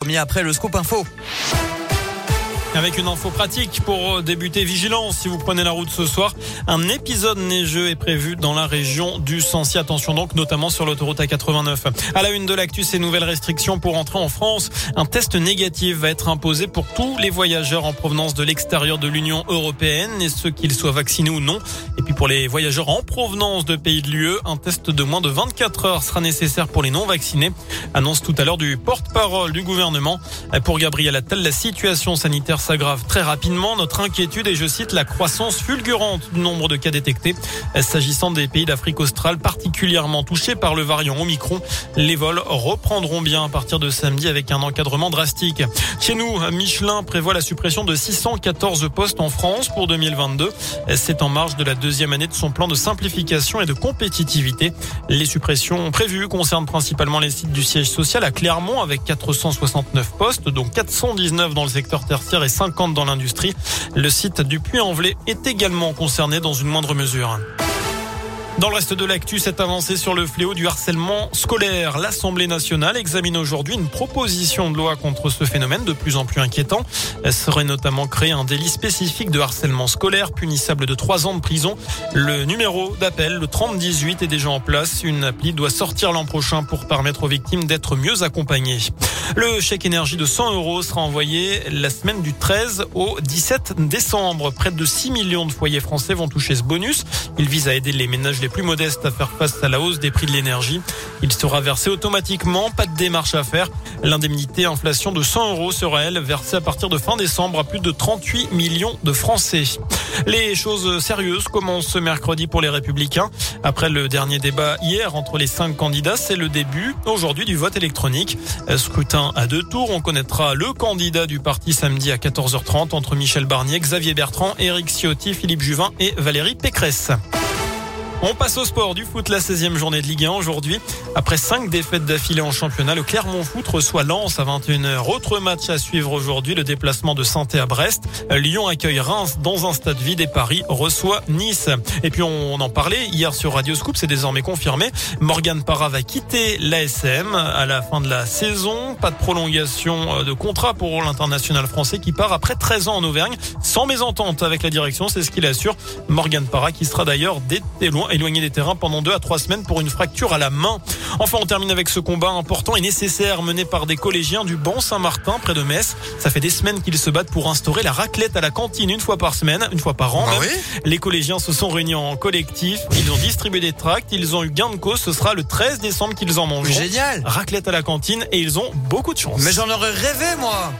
Premier après le scoop info. Avec une info pratique pour débuter vigilance si vous prenez la route ce soir. Un épisode neigeux est prévu dans la région du Sancy. Attention donc, notamment sur l'autoroute A89. À la une de l'actu, ces nouvelles restrictions pour entrer en France. Un test négatif va être imposé pour tous les voyageurs en provenance de l'extérieur de l'Union européenne et ceux qu'ils soient vaccinés ou non. Et puis pour les voyageurs en provenance de pays de l'UE, un test de moins de 24 heures sera nécessaire pour les non vaccinés. Annonce tout à l'heure du porte-parole du gouvernement. Pour Gabriel Attal, la situation sanitaire s'aggrave très rapidement. Notre inquiétude est, je cite, la croissance fulgurante du nombre de cas détectés. S'agissant des pays d'Afrique australe particulièrement touchés par le variant Omicron, les vols reprendront bien à partir de samedi avec un encadrement drastique. Chez nous, Michelin prévoit la suppression de 614 postes en France pour 2022. C'est en marge de la deuxième année de son plan de simplification et de compétitivité. Les suppressions prévues concernent principalement les sites du siège social à Clermont avec 469 postes, dont 419 dans le secteur tertiaire et 50 dans l'industrie. Le site du Puy-en-Velay est également concerné dans une moindre mesure. Dans le reste de l'actu, cette avancée sur le fléau du harcèlement scolaire. L'Assemblée nationale examine aujourd'hui une proposition de loi contre ce phénomène de plus en plus inquiétant. Elle serait notamment créé un délit spécifique de harcèlement scolaire punissable de trois ans de prison. Le numéro d'appel, le 3018, est déjà en place. Une appli doit sortir l'an prochain pour permettre aux victimes d'être mieux accompagnées. Le chèque énergie de 100 euros sera envoyé la semaine du 13 au 17 décembre. Près de 6 millions de foyers français vont toucher ce bonus. Il vise à aider les ménages les plus modestes à faire face à la hausse des prix de l'énergie. Il sera versé automatiquement, pas de démarche à faire. L'indemnité inflation de 100 euros sera, elle, versée à partir de fin décembre à plus de 38 millions de Français. Les choses sérieuses commencent ce mercredi pour les Républicains. Après le dernier débat hier entre les cinq candidats, c'est le début aujourd'hui du vote électronique. Scrutin à deux tours. On connaîtra le candidat du parti samedi à 14h30 entre Michel Barnier, Xavier Bertrand, Éric Ciotti, Philippe Juvin et Valérie Pécresse. On passe au sport du foot, la 16e journée de Ligue 1 aujourd'hui. Après cinq défaites d'affilée en championnat, le Clermont Foot reçoit Lens à 21h. Autre match à suivre aujourd'hui, le déplacement de saint à Brest. Lyon accueille Reims dans un stade vide et Paris reçoit Nice. Et puis on en parlait hier sur Radio Scoop, c'est désormais confirmé. Morgan Parra va quitter l'ASM à la fin de la saison. Pas de prolongation de contrat pour l'international français qui part après 13 ans en Auvergne sans mésentente avec la direction, c'est ce qu'il assure. Morgan Parra qui sera d'ailleurs loin éloigné des terrains pendant deux à trois semaines pour une fracture à la main. Enfin, on termine avec ce combat important et nécessaire mené par des collégiens du Banc Saint-Martin près de Metz. Ça fait des semaines qu'ils se battent pour instaurer la raclette à la cantine une fois par semaine, une fois par an. Ah oui les collégiens se sont réunis en collectif. Ils ont distribué des tracts. Ils ont eu gain de cause. Ce sera le 13 décembre qu'ils en mangeront. Génial Raclette à la cantine et ils ont beaucoup de chance. Mais j'en aurais rêvé, moi